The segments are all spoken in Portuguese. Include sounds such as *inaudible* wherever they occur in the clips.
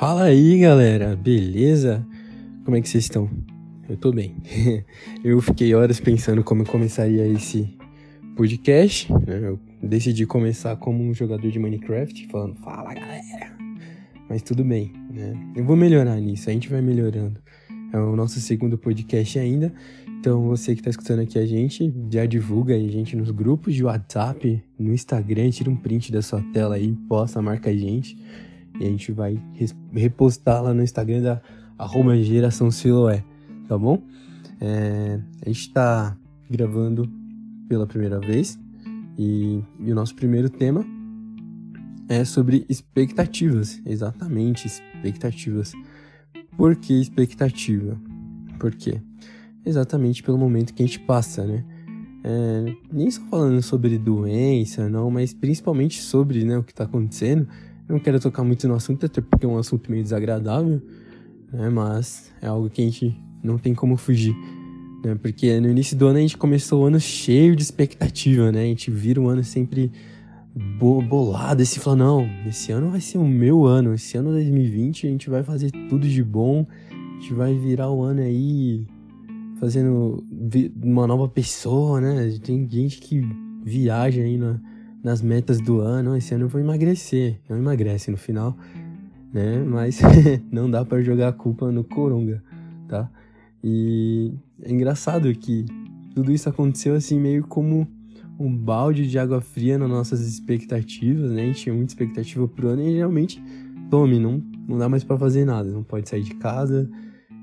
Fala aí, galera, beleza? Como é que vocês estão? Eu tô bem. *laughs* eu fiquei horas pensando como eu começaria esse podcast. Né? Eu decidi começar como um jogador de Minecraft, falando, fala galera. Mas tudo bem, né? Eu vou melhorar nisso, a gente vai melhorando. É o nosso segundo podcast ainda. Então, você que está escutando aqui a gente, já divulga a gente nos grupos de WhatsApp, no Instagram, tira um print da sua tela aí, posta, marca a gente. E a gente vai repostar lá no Instagram da arroba geração Siloé, tá bom? É, a gente está gravando pela primeira vez e, e o nosso primeiro tema é sobre expectativas, exatamente, expectativas. Por que expectativa? Por quê? Exatamente pelo momento que a gente passa, né? É, nem só falando sobre doença, não, mas principalmente sobre né, o que está acontecendo. Não quero tocar muito no assunto, até porque é um assunto meio desagradável, né? Mas é algo que a gente não tem como fugir, né? Porque no início do ano a gente começou o ano cheio de expectativa, né? A gente vira o ano sempre bolado, e se fala, não, esse ano vai ser o meu ano, esse ano 2020 a gente vai fazer tudo de bom, a gente vai virar o ano aí fazendo uma nova pessoa, né? Tem gente que viaja aí na, nas metas do ano, esse ano eu vou emagrecer, não emagrece no final, né? Mas *laughs* não dá para jogar a culpa no Coronga, tá? E é engraçado que tudo isso aconteceu assim meio como um balde de água fria nas nossas expectativas, né? A gente tinha muita expectativa pro ano e realmente, tome, não, não dá mais para fazer nada. Não pode sair de casa,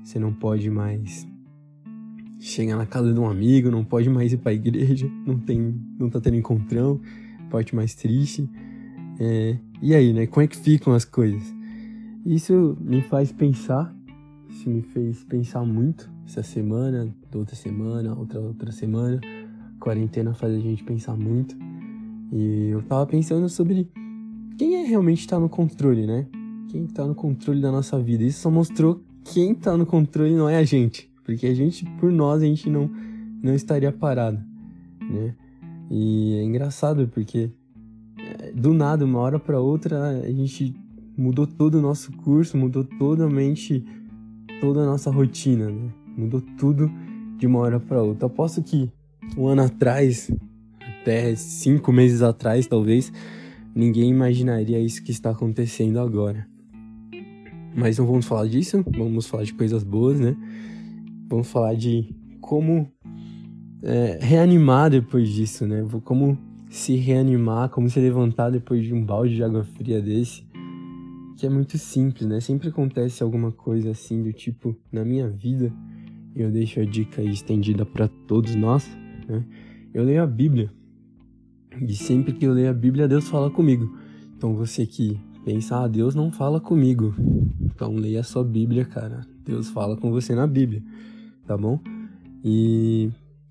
você não pode mais chegar na casa de um amigo, não pode mais ir pra igreja, não tem, não tá tendo encontrão, parte mais triste. É, e aí, né? Como é que ficam as coisas? Isso me faz pensar, isso me fez pensar muito essa semana, outra semana, outra outra semana quarentena faz a gente pensar muito. E eu tava pensando sobre quem é realmente tá no controle, né? Quem tá no controle da nossa vida. Isso só mostrou quem tá no controle não é a gente. Porque a gente, por nós, a gente não, não estaria parado, né? E é engraçado porque é, do nada, uma hora para outra, a gente mudou todo o nosso curso, mudou totalmente toda a nossa rotina, né? Mudou tudo de uma hora para outra. Aposto que um ano atrás, até cinco meses atrás, talvez, ninguém imaginaria isso que está acontecendo agora. Mas não vamos falar disso, vamos falar de coisas boas, né? Vamos falar de como é, reanimar depois disso, né? Como se reanimar, como se levantar depois de um balde de água fria desse. Que é muito simples, né? Sempre acontece alguma coisa assim do tipo na minha vida. E eu deixo a dica estendida para todos nós né? Eu leio a Bíblia. E sempre que eu leio a Bíblia, Deus fala comigo. Então você que pensa, ah, Deus não fala comigo. Então leia a sua Bíblia, cara. Deus fala com você na Bíblia, tá bom? E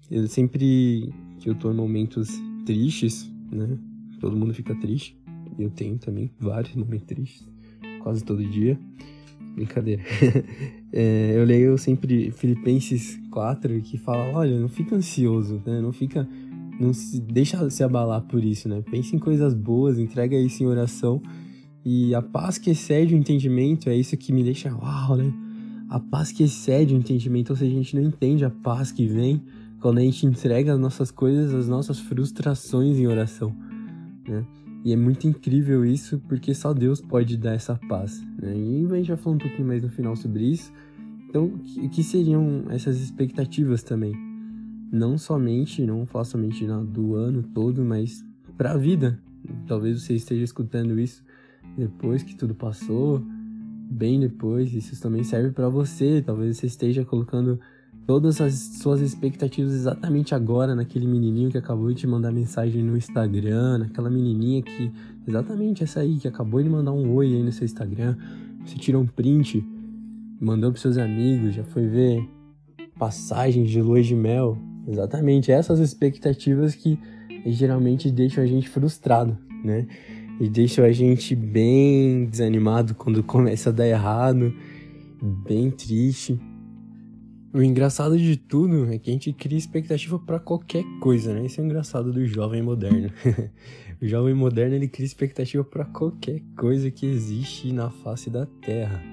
eu sempre que eu tô em momentos tristes, né? Todo mundo fica triste. Eu tenho também vários momentos tristes, quase todo dia. Brincadeira. *laughs* é, eu leio sempre Filipenses 4 que fala: olha, não fica ansioso, né? Não fica. Não se deixa se abalar por isso, né? Pense em coisas boas, entrega isso em oração. E a paz que excede o entendimento é isso que me deixa uau, né? A paz que excede o entendimento, ou seja, a gente não entende a paz que vem quando a gente entrega as nossas coisas, as nossas frustrações em oração, né? E é muito incrível isso, porque só Deus pode dar essa paz. Né? E a gente vai falar um pouquinho mais no final sobre isso. Então, o que seriam essas expectativas também? Não somente, não falar somente do ano todo, mas para a vida. Talvez você esteja escutando isso depois que tudo passou, bem depois. Isso também serve para você. Talvez você esteja colocando todas as suas expectativas exatamente agora naquele menininho que acabou de te mandar mensagem no Instagram, naquela menininha que exatamente essa aí que acabou de mandar um oi aí no seu Instagram, você tirou um print, mandou para seus amigos, já foi ver passagens de lua de mel, exatamente essas expectativas que geralmente deixam a gente frustrado, né? E deixam a gente bem desanimado quando *laughs* começa a dar errado, bem triste. O engraçado de tudo é que a gente cria expectativa para qualquer coisa, né? Isso é o engraçado do jovem moderno. *laughs* o jovem moderno ele cria expectativa para qualquer coisa que existe na face da Terra.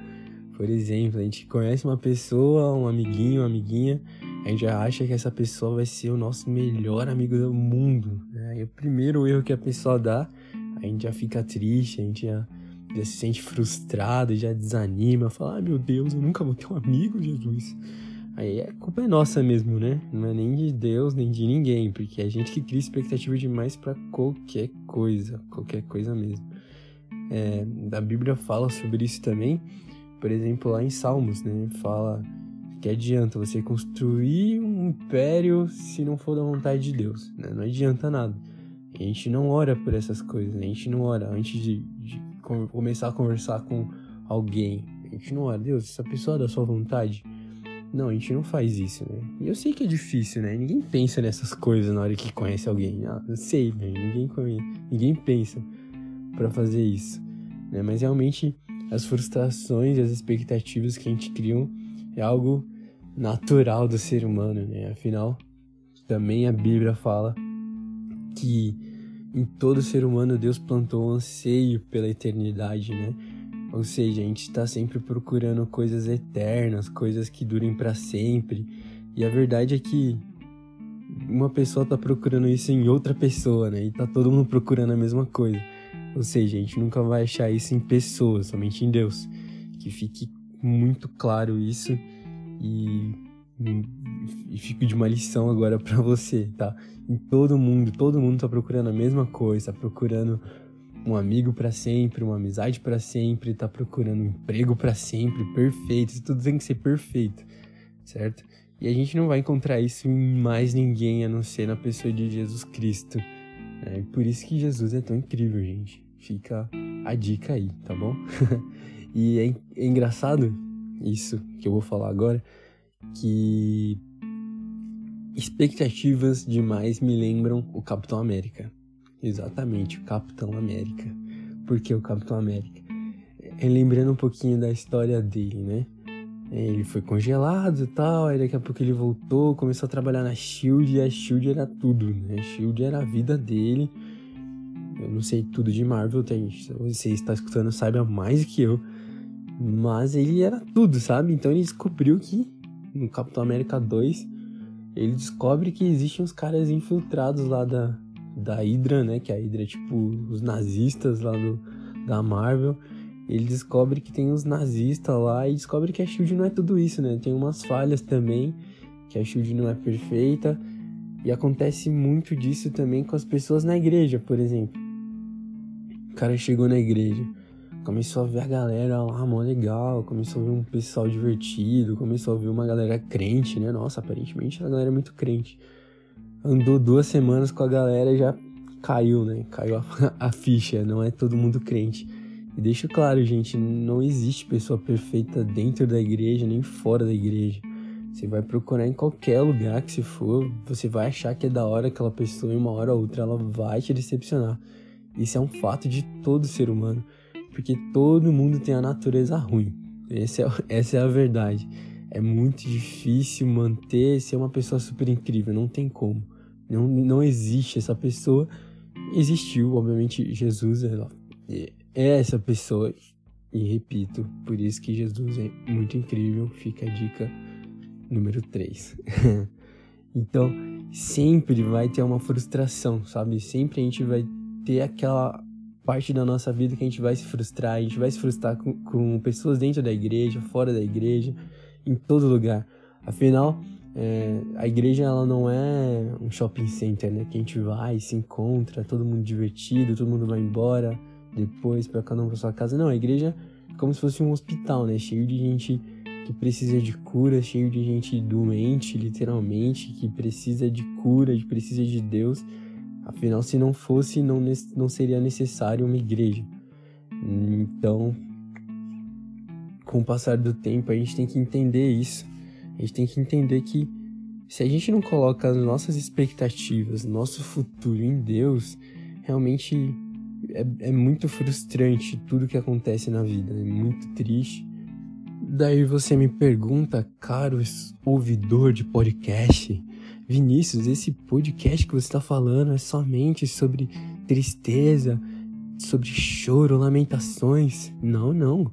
Por exemplo, a gente conhece uma pessoa, um amiguinho, uma amiguinha, a gente já acha que essa pessoa vai ser o nosso melhor amigo do mundo. Né? E o primeiro erro que a pessoa dá, a gente já fica triste, a gente já, já se sente frustrado, já desanima, fala: ah, meu Deus, eu nunca vou ter um amigo, Jesus. Aí a culpa é nossa mesmo, né? Não é nem de Deus, nem de ninguém, porque é a gente que cria expectativa demais para qualquer coisa, qualquer coisa mesmo. É, a Bíblia fala sobre isso também, por exemplo, lá em Salmos, né? Fala que adianta você construir um império se não for da vontade de Deus, né? Não adianta nada. A gente não ora por essas coisas, a gente não ora antes de, de começar a conversar com alguém. A gente não ora, Deus, essa pessoa é da sua vontade não, a gente não faz isso, né? E eu sei que é difícil, né? Ninguém pensa nessas coisas na hora que conhece alguém. Ah, eu sei, né? Ninguém, ninguém pensa para fazer isso, né? Mas realmente as frustrações e as expectativas que a gente cria é algo natural do ser humano, né? Afinal, também a Bíblia fala que em todo ser humano Deus plantou um anseio pela eternidade, né? Ou seja, a gente está sempre procurando coisas eternas, coisas que durem para sempre. E a verdade é que uma pessoa está procurando isso em outra pessoa, né? E tá todo mundo procurando a mesma coisa. Ou seja, a gente nunca vai achar isso em pessoas, somente em Deus. Que fique muito claro isso e, e fico de uma lição agora para você, tá? Em todo mundo, todo mundo tá procurando a mesma coisa, tá procurando um amigo para sempre, uma amizade para sempre, tá procurando um emprego para sempre, perfeito, isso tudo tem que ser perfeito, certo? E a gente não vai encontrar isso em mais ninguém a não ser na pessoa de Jesus Cristo. Né? Por isso que Jesus é tão incrível, gente. Fica a dica aí, tá bom? *laughs* e é, é engraçado isso que eu vou falar agora, que expectativas demais me lembram o Capitão América. Exatamente, o Capitão América. Por que o Capitão América? É, lembrando um pouquinho da história dele, né? É, ele foi congelado e tal, aí daqui a pouco ele voltou, começou a trabalhar na Shield e a Shield era tudo, né? A Shield era a vida dele. Eu não sei tudo de Marvel, tem, se você está escutando, saiba mais que eu. Mas ele era tudo, sabe? Então ele descobriu que no Capitão América 2 ele descobre que existem uns caras infiltrados lá da, da Hydra, né? Que a Hydra é tipo os nazistas lá do, da Marvel. Ele descobre que tem uns nazistas lá e descobre que a Shield não é tudo isso, né? Tem umas falhas também, que a Shield não é perfeita. E acontece muito disso também com as pessoas na igreja, por exemplo. O cara chegou na igreja, começou a ver a galera lá, mó legal, começou a ver um pessoal divertido, começou a ver uma galera crente, né? Nossa, aparentemente a galera é muito crente andou duas semanas com a galera e já caiu, né? Caiu a, *laughs* a, ficha, não é todo mundo crente. E deixo claro, gente, não existe pessoa perfeita dentro da igreja nem fora da igreja. Você vai procurar em qualquer lugar que se for, você vai achar que é da hora aquela pessoa e uma hora ou outra ela vai te decepcionar. Isso é um fato de todo ser humano, porque todo mundo tem a natureza ruim. É, *laughs* essa é a verdade. É muito difícil manter ser uma pessoa super incrível, não tem como. Não, não existe essa pessoa. Existiu, obviamente, Jesus ela é essa pessoa. E repito, por isso que Jesus é muito incrível. Fica a dica número 3. *laughs* então, sempre vai ter uma frustração, sabe? Sempre a gente vai ter aquela parte da nossa vida que a gente vai se frustrar. A gente vai se frustrar com, com pessoas dentro da igreja, fora da igreja, em todo lugar. Afinal, é, a igreja ela não é um shopping center, né? Que a gente vai, se encontra, todo mundo divertido, todo mundo vai embora depois para cada um para sua casa. Não, a igreja é como se fosse um hospital, né? Cheio de gente que precisa de cura, cheio de gente doente, literalmente, que precisa de cura, que precisa de Deus. Afinal, se não fosse, não, não seria necessário uma igreja. Então, com o passar do tempo, a gente tem que entender isso a gente tem que entender que se a gente não coloca as nossas expectativas, nosso futuro em Deus, realmente é, é muito frustrante tudo que acontece na vida, é muito triste. Daí você me pergunta, caro ouvidor de podcast, Vinícius, esse podcast que você está falando é somente sobre tristeza, sobre choro, lamentações? Não, não.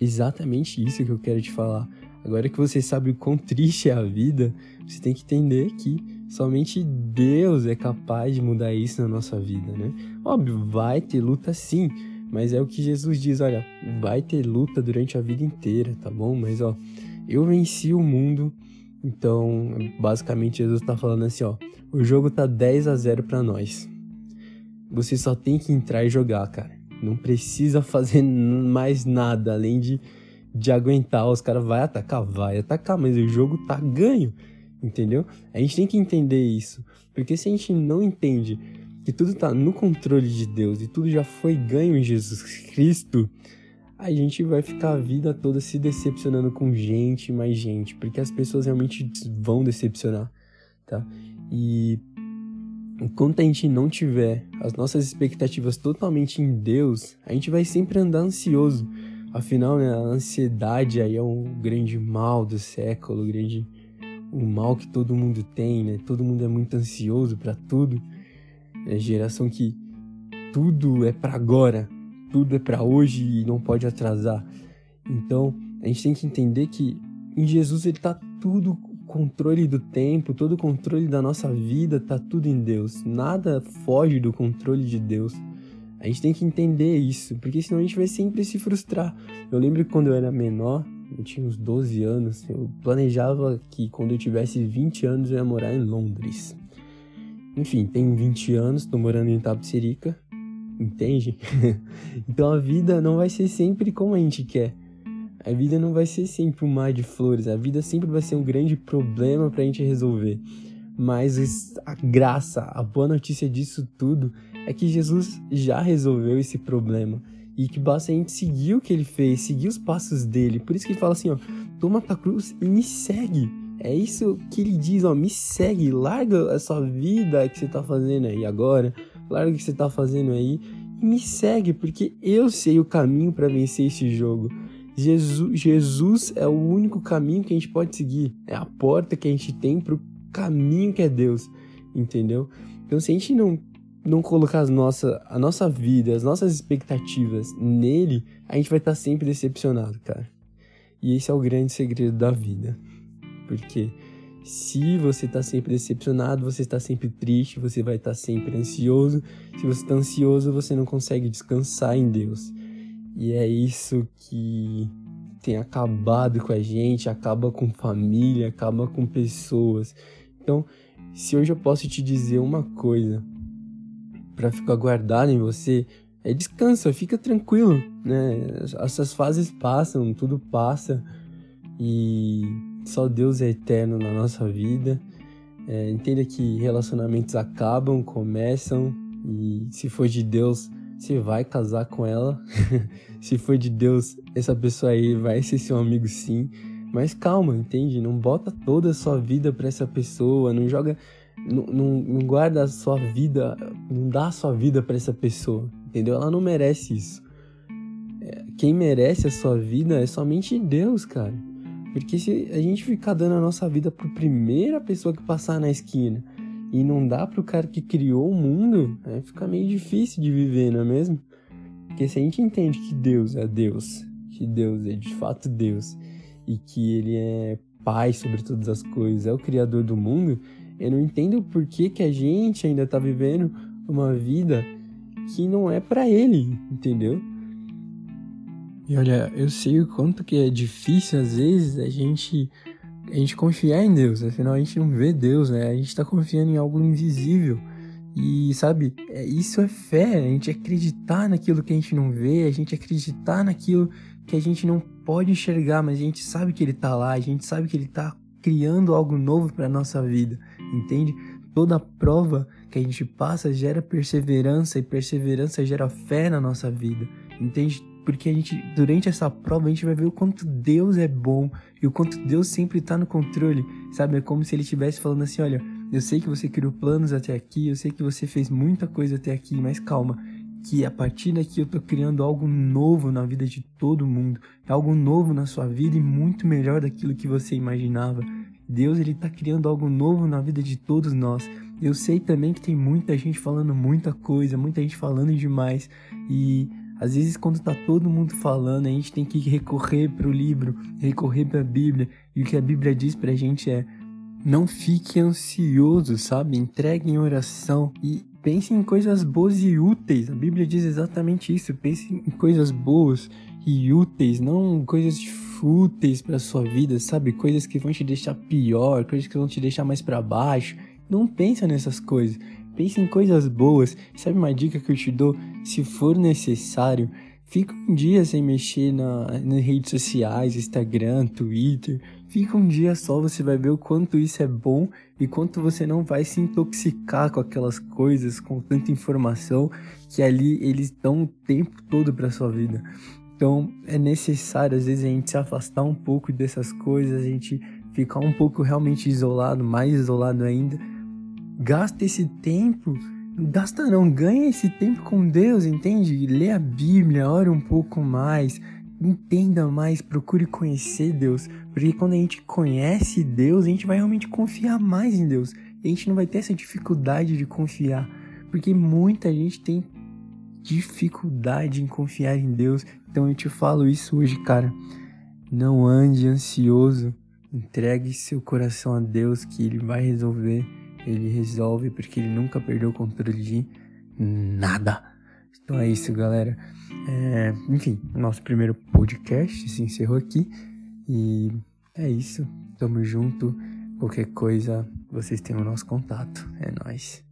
Exatamente isso que eu quero te falar. Agora que você sabe o quão triste é a vida, você tem que entender que somente Deus é capaz de mudar isso na nossa vida, né? Óbvio, vai ter luta sim, mas é o que Jesus diz, olha, vai ter luta durante a vida inteira, tá bom? Mas ó, eu venci o mundo então, basicamente, Jesus está falando assim: ó, o jogo tá 10 a 0 para nós. Você só tem que entrar e jogar, cara. Não precisa *laughs* fazer mais nada além de, de aguentar. Os caras vai atacar, vai atacar, mas o jogo tá ganho, entendeu? A gente tem que entender isso, porque se a gente não entende que tudo tá no controle de Deus e tudo já foi ganho em Jesus Cristo, a gente vai ficar a vida toda se decepcionando com gente e mais gente, porque as pessoas realmente vão decepcionar, tá? E enquanto a gente não tiver as nossas expectativas totalmente em Deus, a gente vai sempre andar ansioso. Afinal, né, a ansiedade aí é um grande mal do século, grande o mal que todo mundo tem, né? Todo mundo é muito ansioso para tudo. É geração que tudo é para agora, tudo é para hoje e não pode atrasar. Então, a gente tem que entender que em Jesus ele tá tudo controle do tempo, todo o controle da nossa vida, tá tudo em Deus. Nada foge do controle de Deus. A gente tem que entender isso, porque senão a gente vai sempre se frustrar. Eu lembro que quando eu era menor, eu tinha uns 12 anos, eu planejava que quando eu tivesse 20 anos eu ia morar em Londres. Enfim, tenho 20 anos, tô morando em Tapicerica, entende? *laughs* então a vida não vai ser sempre como a gente quer. A vida não vai ser sempre um mar de flores, a vida sempre vai ser um grande problema pra gente resolver. Mas a graça, a boa notícia disso tudo é que Jesus já resolveu esse problema e que basta a gente seguir o que ele fez, seguir os passos dele. Por isso que ele fala assim, ó, toma tua cruz e me segue. É isso que ele diz, ó, me segue, larga essa vida que você tá fazendo aí agora, larga o que você tá fazendo aí e me segue, porque eu sei o caminho para vencer esse jogo. Jesus, Jesus é o único caminho que a gente pode seguir, é a porta que a gente tem pro caminho que é Deus, entendeu? Então se a gente não não colocar as nossa, a nossa vida, as nossas expectativas nele, a gente vai estar tá sempre decepcionado, cara. E esse é o grande segredo da vida. Porque se você está sempre decepcionado, você está sempre triste, você vai estar tá sempre ansioso. Se você está ansioso, você não consegue descansar em Deus. E é isso que tem acabado com a gente, acaba com família, acaba com pessoas. Então, se hoje eu posso te dizer uma coisa para ficar guardado em você, é descansa, fica tranquilo, né? Essas fases passam, tudo passa e só Deus é eterno na nossa vida. É, entenda que relacionamentos acabam, começam, e se for de Deus, você vai casar com ela. *laughs* se for de Deus, essa pessoa aí vai ser seu amigo sim. Mas calma, entende? Não bota toda a sua vida para essa pessoa, não joga. Não, não, não, guarda a sua vida, não dá a sua vida para essa pessoa, entendeu? Ela não merece isso. É, quem merece a sua vida é somente Deus, cara. Porque se a gente ficar dando a nossa vida para primeira pessoa que passar na esquina e não dá pro cara que criou o mundo, é, fica meio difícil de viver, não é mesmo? Porque se a gente entende que Deus é Deus, que Deus é de fato Deus e que Ele é Pai sobre todas as coisas, é o Criador do mundo, eu não entendo por que, que a gente ainda tá vivendo uma vida que não é para Ele, entendeu? E olha, eu sei o quanto que é difícil às vezes a gente a gente confiar em Deus, afinal a gente não vê Deus, né? A gente tá confiando em algo invisível. E sabe, é, isso é fé, a gente acreditar naquilo que a gente não vê, a gente acreditar naquilo que a gente não pode enxergar, mas a gente sabe que ele tá lá, a gente sabe que ele tá criando algo novo para nossa vida, entende? Toda prova que a gente passa gera perseverança e perseverança gera fé na nossa vida, entende? porque a gente, durante essa prova, a gente vai ver o quanto Deus é bom e o quanto Deus sempre está no controle, sabe? É como se Ele estivesse falando assim: olha, eu sei que você criou planos até aqui, eu sei que você fez muita coisa até aqui, mas calma, que a partir daqui eu tô criando algo novo na vida de todo mundo, algo novo na sua vida e muito melhor daquilo que você imaginava. Deus ele tá criando algo novo na vida de todos nós. Eu sei também que tem muita gente falando muita coisa, muita gente falando demais e às vezes quando tá todo mundo falando, a gente tem que recorrer para o livro, recorrer para a Bíblia, e o que a Bíblia diz pra gente é: não fique ansioso, sabe? Entregue em oração e pense em coisas boas e úteis. A Bíblia diz exatamente isso. Pense em coisas boas e úteis, não coisas fúteis para sua vida, sabe? Coisas que vão te deixar pior, coisas que vão te deixar mais para baixo. Não pensa nessas coisas. Pense em coisas boas. Sabe uma dica que eu te dou? Se for necessário, Fica um dia sem mexer na, nas redes sociais, Instagram, Twitter. Fica um dia só, você vai ver o quanto isso é bom e quanto você não vai se intoxicar com aquelas coisas, com tanta informação que ali eles dão o tempo todo para sua vida. Então é necessário às vezes a gente se afastar um pouco dessas coisas, a gente ficar um pouco realmente isolado, mais isolado ainda. Gasta esse tempo gasta não, ganha esse tempo com Deus, entende? Lê a Bíblia, ore um pouco mais, entenda mais, procure conhecer Deus, porque quando a gente conhece Deus, a gente vai realmente confiar mais em Deus. A gente não vai ter essa dificuldade de confiar, porque muita gente tem dificuldade em confiar em Deus. Então eu te falo isso hoje, cara. Não ande ansioso, entregue seu coração a Deus que ele vai resolver ele resolve porque ele nunca perdeu o controle de nada. Então é isso, galera. É, enfim, nosso primeiro podcast se encerrou aqui. E é isso. Tamo junto. Qualquer coisa, vocês têm o nosso contato. É nóis.